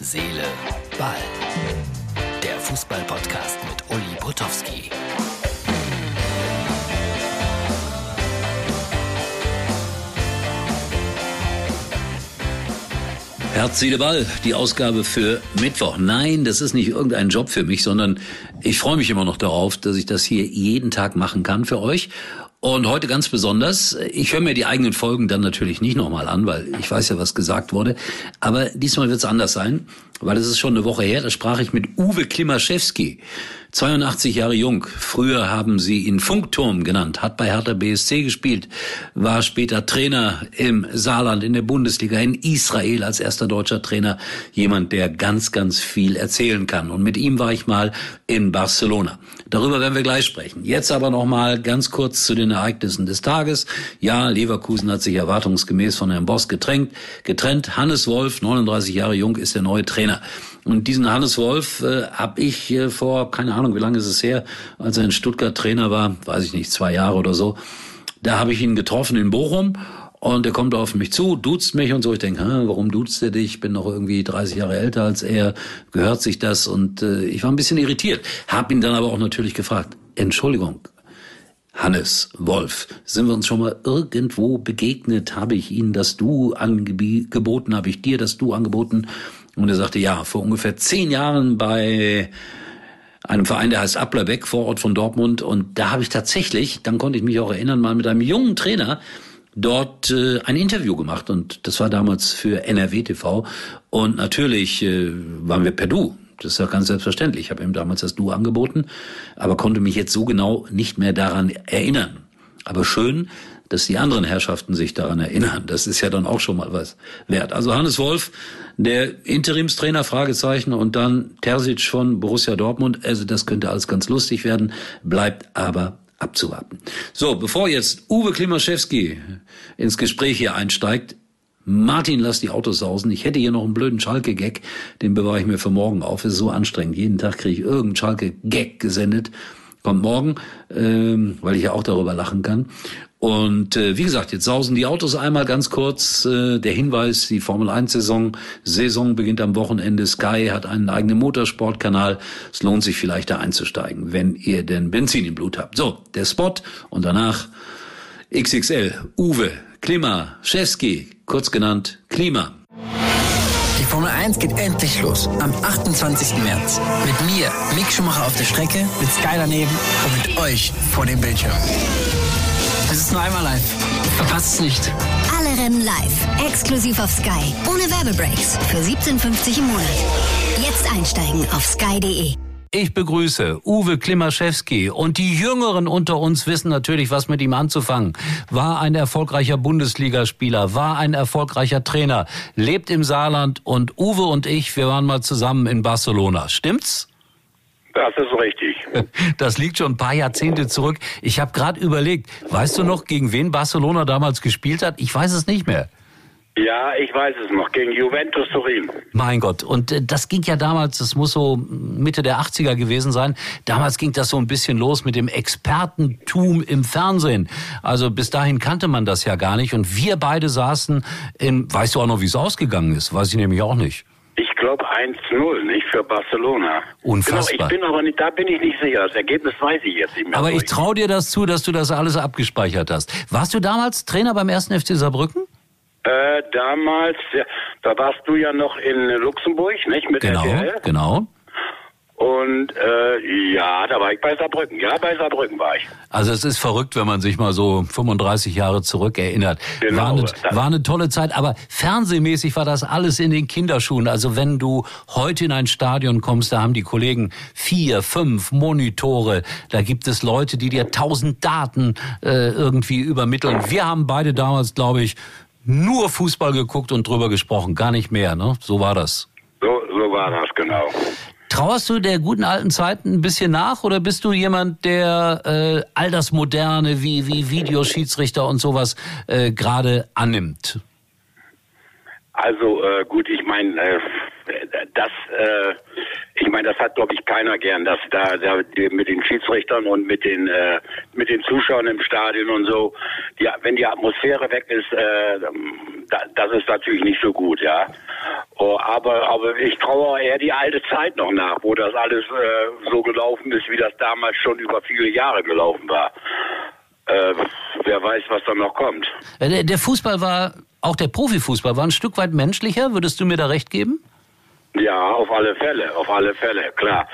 Seele, Ball. Der Fußball-Podcast mit Uli Potowski. Herz, Seele, Ball, die Ausgabe für Mittwoch. Nein, das ist nicht irgendein Job für mich, sondern ich freue mich immer noch darauf, dass ich das hier jeden Tag machen kann für euch. Und heute ganz besonders, ich höre mir die eigenen Folgen dann natürlich nicht nochmal an, weil ich weiß ja, was gesagt wurde. Aber diesmal wird es anders sein, weil es ist schon eine Woche her, da sprach ich mit Uwe Klimaschewski. 82 Jahre jung. Früher haben sie ihn Funkturm genannt, hat bei Hertha BSC gespielt, war später Trainer im Saarland, in der Bundesliga, in Israel als erster deutscher Trainer. Jemand, der ganz, ganz viel erzählen kann. Und mit ihm war ich mal in Barcelona. Darüber werden wir gleich sprechen. Jetzt aber noch mal ganz kurz zu den Ereignissen des Tages. Ja, Leverkusen hat sich erwartungsgemäß von Herrn Boss getrennt. getrennt. Hannes Wolf, 39 Jahre jung, ist der neue Trainer. Und diesen Hannes Wolf äh, habe ich äh, vor, keine Ahnung, wie lange ist es her, als er in Stuttgart Trainer war, weiß ich nicht, zwei Jahre oder so. Da habe ich ihn getroffen in Bochum und er kommt auf mich zu, duzt mich und so. Ich denke, warum duzt er dich? Ich bin noch irgendwie 30 Jahre älter als er. Gehört sich das? Und äh, ich war ein bisschen irritiert. Hab ihn dann aber auch natürlich gefragt, Entschuldigung, Hannes Wolf, sind wir uns schon mal irgendwo begegnet? Habe ich Ihnen das Du angeboten? Habe ich dir das Du angeboten? Und er sagte, ja, vor ungefähr zehn Jahren bei einem Verein, der heißt Applerbeck, Vorort von Dortmund. Und da habe ich tatsächlich, dann konnte ich mich auch erinnern, mal mit einem jungen Trainer dort äh, ein Interview gemacht. Und das war damals für NRW TV. Und natürlich äh, waren wir per Du. Das ist ja ganz selbstverständlich. Ich habe ihm damals das Du angeboten, aber konnte mich jetzt so genau nicht mehr daran erinnern. Aber schön, dass die anderen Herrschaften sich daran erinnern. Das ist ja dann auch schon mal was wert. Also Hannes Wolf, der Interimstrainer, Fragezeichen, und dann Terzic von Borussia Dortmund. Also das könnte alles ganz lustig werden, bleibt aber abzuwarten. So, bevor jetzt Uwe Klimaschewski ins Gespräch hier einsteigt, Martin, lass die Autos sausen. Ich hätte hier noch einen blöden Schalke-Gag, den bewahre ich mir für morgen auf. Ist so anstrengend. Jeden Tag kriege ich irgendeinen Schalke-Gag gesendet. Kommt morgen, ähm, weil ich ja auch darüber lachen kann. Und äh, wie gesagt, jetzt sausen die Autos einmal ganz kurz. Äh, der Hinweis, die Formel 1 Saison, Saison beginnt am Wochenende. Sky hat einen eigenen Motorsportkanal. Es lohnt sich vielleicht da einzusteigen, wenn ihr denn Benzin im Blut habt. So, der Spot und danach XXL, Uwe, Klima, Scheski, kurz genannt Klima. Die Formel 1 geht endlich los. Am 28. März. Mit mir, Mick Schumacher auf der Strecke, mit Sky daneben und mit euch vor dem Bildschirm. Es ist nur einmal live. Verpasst es nicht. Alle Rennen live. Exklusiv auf Sky. Ohne Werbebreaks. Für 17,50 im Monat. Jetzt einsteigen auf sky.de. Ich begrüße Uwe Klimaschewski und die Jüngeren unter uns wissen natürlich, was mit ihm anzufangen. War ein erfolgreicher Bundesligaspieler, war ein erfolgreicher Trainer, lebt im Saarland und Uwe und ich, wir waren mal zusammen in Barcelona. Stimmt's? Das ist richtig. Das liegt schon ein paar Jahrzehnte zurück. Ich habe gerade überlegt, weißt du noch, gegen wen Barcelona damals gespielt hat? Ich weiß es nicht mehr. Ja, ich weiß es noch, gegen Juventus Turin. Mein Gott, und äh, das ging ja damals, das muss so Mitte der 80er gewesen sein. Damals ging das so ein bisschen los mit dem Expertentum im Fernsehen. Also bis dahin kannte man das ja gar nicht. Und wir beide saßen in, weißt du auch noch, wie es ausgegangen ist? Weiß ich nämlich auch nicht. Ich glaube 1-0, nicht für Barcelona. Unfassbar. Genau, ich bin aber nicht, da bin ich nicht sicher. Das Ergebnis weiß ich jetzt nicht mehr. Aber ich traue dir das zu, dass du das alles abgespeichert hast. Warst du damals Trainer beim ersten FC Saarbrücken? Äh, damals, ja, da warst du ja noch in Luxemburg, nicht? Mit Genau, RTL. genau. Und äh, ja, da war ich bei Saarbrücken. Ja, bei Saarbrücken war ich. Also es ist verrückt, wenn man sich mal so 35 Jahre zurück erinnert. Genau, war, eine, war eine tolle Zeit, aber fernsehmäßig war das alles in den Kinderschuhen. Also wenn du heute in ein Stadion kommst, da haben die Kollegen vier, fünf Monitore. Da gibt es Leute, die dir tausend Daten äh, irgendwie übermitteln. Wir haben beide damals, glaube ich, nur Fußball geguckt und drüber gesprochen, gar nicht mehr. Ne? So war das. So, so war das, genau. Trauerst du der guten alten Zeit ein bisschen nach oder bist du jemand, der äh, all das Moderne wie, wie Videoschiedsrichter und sowas äh, gerade annimmt? Also äh, gut, ich meine, äh, das, äh, ich meine, das hat glaube ich keiner gern, dass da, da mit den Schiedsrichtern und mit den äh, mit den Zuschauern im Stadion und so, die, wenn die Atmosphäre weg ist, äh, da, das ist natürlich nicht so gut, ja. Oh, aber, aber ich traue eher die alte Zeit noch nach, wo das alles äh, so gelaufen ist, wie das damals schon über viele Jahre gelaufen war. Äh, wer weiß, was da noch kommt. Äh, der Fußball war, auch der Profifußball war ein Stück weit menschlicher, würdest du mir da recht geben? Ja, auf alle Fälle, auf alle Fälle, klar.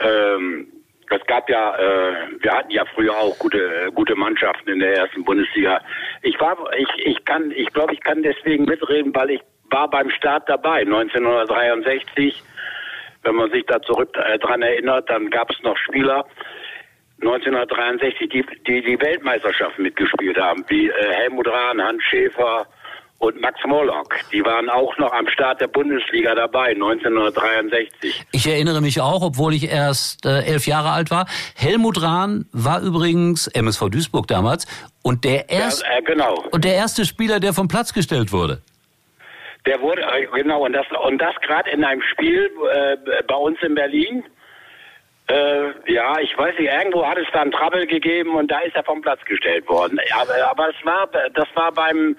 Ähm, es gab ja, äh, wir hatten ja früher auch gute, gute Mannschaften in der ersten Bundesliga. Ich war, ich, ich kann, ich glaube, ich kann deswegen mitreden, weil ich war beim Start dabei, 1963. Wenn man sich da zurück äh, dran erinnert, dann gab es noch Spieler, 1963, die, die die Weltmeisterschaft mitgespielt haben, wie äh, Helmut Rahn, Hans Schäfer und Max Morlock. Die waren auch noch am Start der Bundesliga dabei, 1963. Ich erinnere mich auch, obwohl ich erst äh, elf Jahre alt war. Helmut Rahn war übrigens MSV Duisburg damals und der erste ja, äh, genau. und der erste Spieler, der vom Platz gestellt wurde. Der wurde äh, genau und das und das gerade in einem Spiel äh, bei uns in Berlin. Äh, ja, ich weiß nicht, irgendwo hat es da einen Trouble gegeben und da ist er vom Platz gestellt worden. Aber, aber es war, das war beim,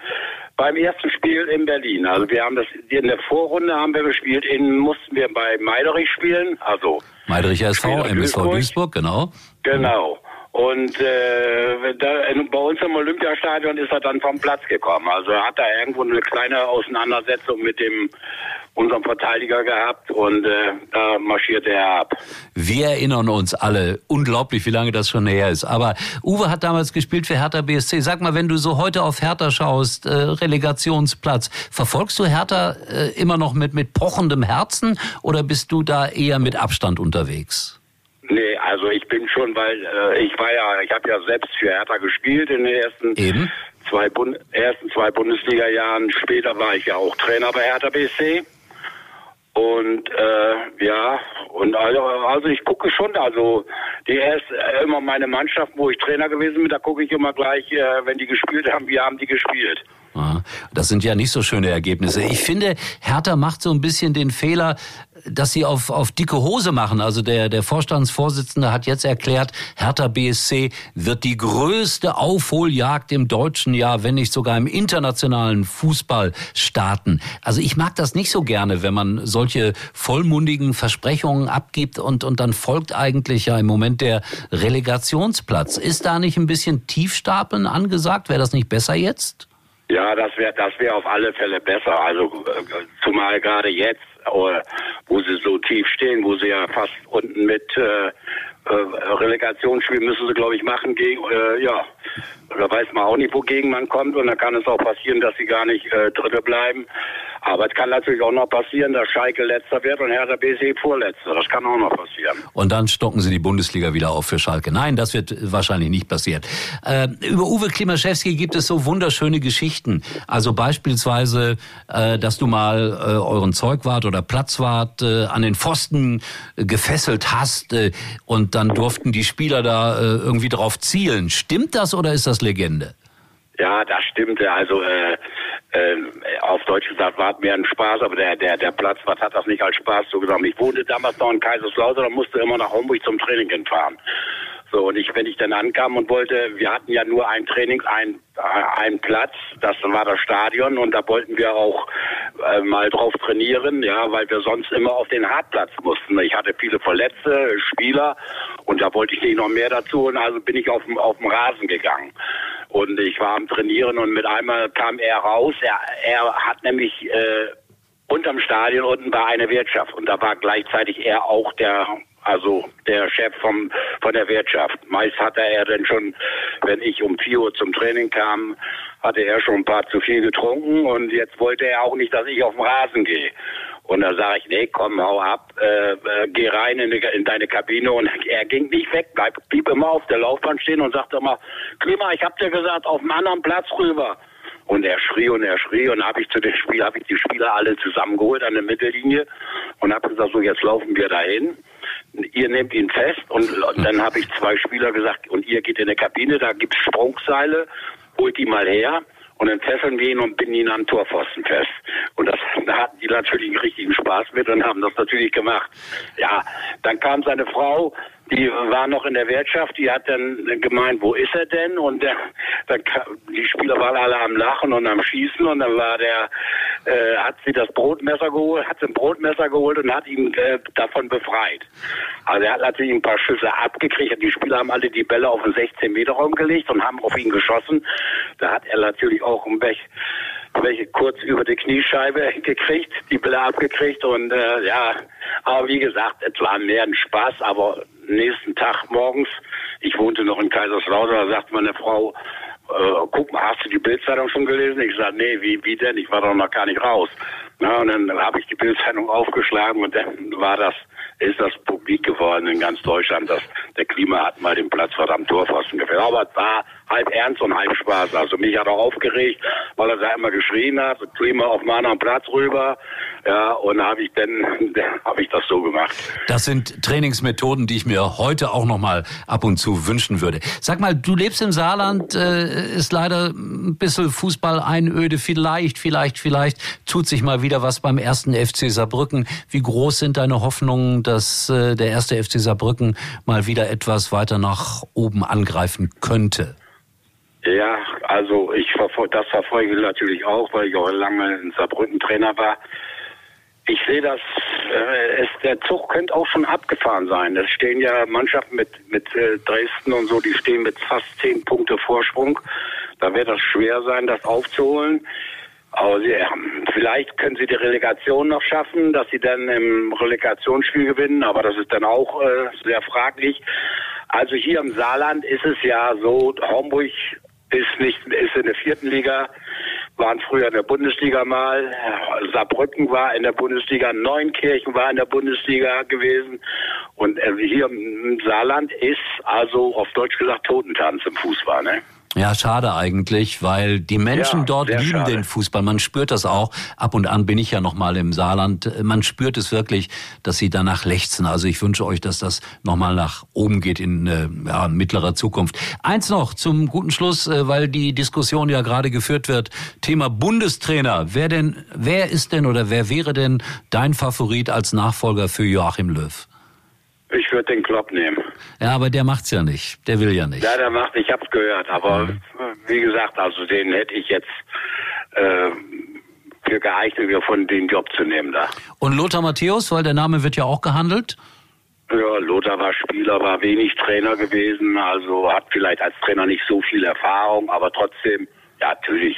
beim ersten Spiel in Berlin. Also wir haben das, in der Vorrunde haben wir gespielt, in, mussten wir bei Meiderich spielen, also. Meiderich SV, MSV Duisburg, Duisburg, genau. Genau. Und äh, da, bei uns im Olympiastadion ist er dann vom Platz gekommen. Also er hat da irgendwo eine kleine Auseinandersetzung mit dem unserem Verteidiger gehabt und äh, da marschierte er ab. Wir erinnern uns alle, unglaublich, wie lange das schon her ist. Aber Uwe hat damals gespielt für Hertha BSC. Sag mal, wenn du so heute auf Hertha schaust, äh, Relegationsplatz, verfolgst du Hertha äh, immer noch mit, mit pochendem Herzen oder bist du da eher mit Abstand unterwegs? Nee, also ich bin schon, weil äh, ich war ja, ich habe ja selbst für Hertha gespielt in den ersten Eben? zwei Bund ersten zwei Bundesliga-Jahren. Später war ich ja auch Trainer bei Hertha BSC. Und äh, ja, und also, also ich gucke schon, also die erst äh, immer meine Mannschaft, wo ich Trainer gewesen bin, da gucke ich immer gleich, äh, wenn die gespielt haben, wie haben die gespielt. Das sind ja nicht so schöne Ergebnisse. Ich finde, Hertha macht so ein bisschen den Fehler, dass sie auf, auf dicke Hose machen. Also der, der Vorstandsvorsitzende hat jetzt erklärt, Hertha BSC wird die größte Aufholjagd im deutschen Jahr, wenn nicht sogar im internationalen Fußball starten. Also ich mag das nicht so gerne, wenn man solche vollmundigen Versprechungen abgibt und, und dann folgt eigentlich ja im Moment der Relegationsplatz. Ist da nicht ein bisschen Tiefstapeln angesagt? Wäre das nicht besser jetzt? Ja, das wäre das wäre auf alle Fälle besser. Also äh, zumal gerade jetzt, wo sie so tief stehen, wo sie ja fast unten mit äh, äh, Relegationsspiel müssen sie, glaube ich, machen gegen, äh, ja, da weiß man auch nicht, wogegen man kommt und dann kann es auch passieren, dass sie gar nicht äh, Dritte bleiben. Aber es kann natürlich auch noch passieren, dass Schalke letzter wird und Hertha BSC vorletzter. Das kann auch noch passieren. Und dann stocken sie die Bundesliga wieder auf für Schalke. Nein, das wird wahrscheinlich nicht passieren. Äh, über Uwe Klimaschewski gibt es so wunderschöne Geschichten. Also beispielsweise, äh, dass du mal äh, euren Zeugwart oder Platzwart äh, an den Pfosten gefesselt hast äh, und dann durften die Spieler da äh, irgendwie drauf zielen. Stimmt das oder ist das Legende? Ja, das stimmte. Also äh, äh, auf Deutsch gesagt war mehr ein Spaß, aber der der der Platzwart hat das nicht als Spaß so gesagt. Ich wohnte damals noch in Kaiserslautern und musste immer nach Homburg zum Training fahren. So, und ich, wenn ich dann ankam und wollte, wir hatten ja nur ein Training, ein, ein Platz, das war das Stadion und da wollten wir auch äh, mal drauf trainieren, ja, weil wir sonst immer auf den Hartplatz mussten. Ich hatte viele verletzte Spieler und da wollte ich nicht noch mehr dazu und also bin ich auf, auf dem Rasen gegangen. Und ich war am Trainieren und mit einmal kam er raus. Er, er hat nämlich äh, unterm Stadion unten war eine Wirtschaft und da war gleichzeitig er auch der also der Chef vom, von der Wirtschaft. Meist hatte er dann schon, wenn ich um 4 Uhr zum Training kam, hatte er schon ein paar zu viel getrunken und jetzt wollte er auch nicht, dass ich auf den Rasen gehe. Und da sage ich, nee, komm, hau ab, äh, äh, geh rein in, die, in, deine Kabine. Und er ging nicht weg, bleib, blieb immer auf der Laufbahn stehen und sagte immer, Klima, ich hab dir gesagt, auf einem anderen Platz rüber. Und er schrie und er schrie und habe ich zu dem Spiel, habe ich die Spieler alle zusammengeholt an der Mittellinie und habe gesagt, so jetzt laufen wir dahin. Ihr nehmt ihn fest und, und dann habe ich zwei Spieler gesagt, und ihr geht in die Kabine, da gibt's Sprungseile, holt die mal her und dann fesseln wir ihn und binden ihn an Torpfosten fest. Und das, da hatten die natürlich einen richtigen Spaß mit und haben das natürlich gemacht. Ja, dann kam seine Frau, die war noch in der Wirtschaft, die hat dann gemeint, wo ist er denn? Und der, dann kam, die Spieler waren alle am Lachen und am Schießen und dann war der, äh, hat sie das Brotmesser geholt, hat sie ein Brotmesser geholt und hat ihn äh, davon befreit. Also er hat natürlich ein paar Schüsse abgekriegt. Die Spieler haben alle die Bälle auf den 16 Meter Raum gelegt und haben auf ihn geschossen. Da hat er natürlich auch ein welche, welche kurz über die Kniescheibe gekriegt, die Bälle abgekriegt und äh, ja, aber wie gesagt, es war mehr ein Spaß, aber nächsten Tag morgens, ich wohnte noch in Kaiserslautern, da sagt meine Frau, äh, guck mal, hast du die Bildzeitung schon gelesen? Ich sage, nee, wie, wie denn? Ich war doch noch gar nicht raus. Na, und dann habe ich die Bildzeitung aufgeschlagen und dann war das, ist das publik geworden in ganz Deutschland, dass der Klima hat mal den Platz verdammt Torpfosten gefällt. Aber es war halb ernst und halb Spaß. Also mich hat er aufgeregt, weil er da immer geschrien hat, Klima auf meinen anderen Platz rüber. Ja, und da habe ich dann, habe ich das so gemacht. Das sind Trainingsmethoden, die ich mir heute auch noch mal ab und zu wünschen würde. Sag mal, du lebst im Saarland, äh, ist leider ein bisschen Fußball einöde. Vielleicht, vielleicht, vielleicht tut sich mal wieder was beim ersten FC Saarbrücken. Wie groß sind deine Hoffnungen, dass äh, der erste FC Saarbrücken mal wieder etwas weiter nach oben angreifen könnte? Ja, also ich verfolge das verfolge ich natürlich auch, weil ich auch lange in Saarbrücken Trainer war. Ich sehe das, äh, es, der Zug könnte auch schon abgefahren sein. Es stehen ja Mannschaften mit, mit äh, Dresden und so, die stehen mit fast zehn Punkte Vorsprung. Da wird das schwer sein, das aufzuholen. Aber sie, vielleicht können sie die Relegation noch schaffen, dass sie dann im Relegationsspiel gewinnen, aber das ist dann auch äh, sehr fraglich. Also hier im Saarland ist es ja so, Homburg ist nicht, ist in der vierten Liga, waren früher in der Bundesliga mal. Saarbrücken war in der Bundesliga, Neunkirchen war in der Bundesliga gewesen. Und äh, hier im Saarland ist also auf Deutsch gesagt Totentanz im Fußball, ne? Ja, schade eigentlich, weil die Menschen ja, dort lieben schade. den Fußball. Man spürt das auch. Ab und an bin ich ja noch mal im Saarland. Man spürt es wirklich, dass sie danach lechzen. Also ich wünsche euch, dass das noch mal nach oben geht in äh, ja, mittlerer Zukunft. Eins noch zum guten Schluss, äh, weil die Diskussion ja gerade geführt wird. Thema Bundestrainer. Wer denn, wer ist denn oder wer wäre denn dein Favorit als Nachfolger für Joachim Löw? Ich würde den Klopp nehmen. Ja, aber der macht's ja nicht. Der will ja nicht. Ja, der macht, ich hab's gehört, aber mhm. wie gesagt, also den hätte ich jetzt äh, für geeignet, von den Job zu nehmen da. Und Lothar Matthäus, weil der Name wird ja auch gehandelt? Ja, Lothar war Spieler, war wenig Trainer gewesen, also hat vielleicht als Trainer nicht so viel Erfahrung, aber trotzdem ja, natürlich.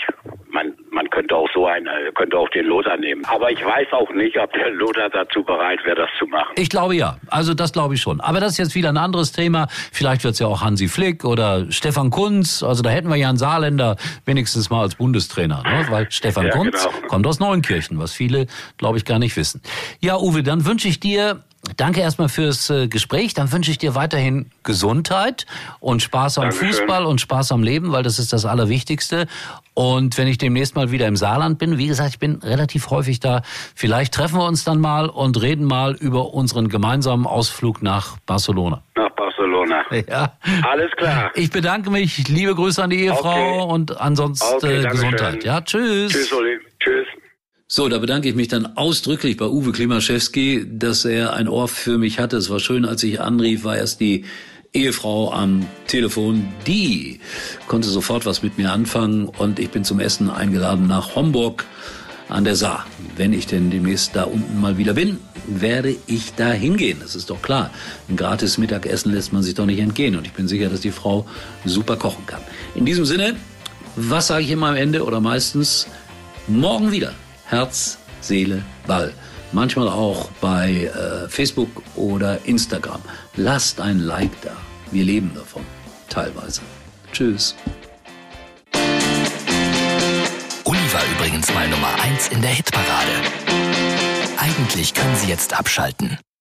Man, man könnte auch so einen, äh, könnte auch den Lothar nehmen. Aber ich weiß auch nicht, ob der Lothar dazu bereit wäre, das zu machen. Ich glaube ja. Also das glaube ich schon. Aber das ist jetzt wieder ein anderes Thema. Vielleicht wird es ja auch Hansi Flick oder Stefan Kunz. Also da hätten wir ja einen Saarländer wenigstens mal als Bundestrainer. Ne? Weil Stefan ja, Kunz genau. kommt aus Neunkirchen, was viele, glaube ich, gar nicht wissen. Ja, Uwe, dann wünsche ich dir Danke erstmal fürs äh, Gespräch. Dann wünsche ich dir weiterhin Gesundheit und Spaß am Dankeschön. Fußball und Spaß am Leben, weil das ist das Allerwichtigste. Und wenn ich demnächst mal wieder im Saarland bin, wie gesagt, ich bin relativ häufig da. Vielleicht treffen wir uns dann mal und reden mal über unseren gemeinsamen Ausflug nach Barcelona. Nach Barcelona. Ja. Alles klar. Ich bedanke mich. Liebe Grüße an die Ehefrau okay. und ansonsten okay, Gesundheit. Ja, tschüss. Tschüss, Uli. So, da bedanke ich mich dann ausdrücklich bei Uwe Klimaschewski, dass er ein Ohr für mich hatte. Es war schön, als ich anrief, war erst die Ehefrau am Telefon, die konnte sofort was mit mir anfangen und ich bin zum Essen eingeladen nach Homburg an der Saar. Wenn ich denn demnächst da unten mal wieder bin, werde ich da hingehen. Das ist doch klar. Ein gratis Mittagessen lässt man sich doch nicht entgehen und ich bin sicher, dass die Frau super kochen kann. In diesem Sinne, was sage ich immer am Ende oder meistens? Morgen wieder. Herz, Seele, Ball. Manchmal auch bei äh, Facebook oder Instagram. Lasst ein Like da. Wir leben davon. Teilweise. Tschüss. Uli war übrigens mal Nummer 1 in der Hitparade. Eigentlich können Sie jetzt abschalten.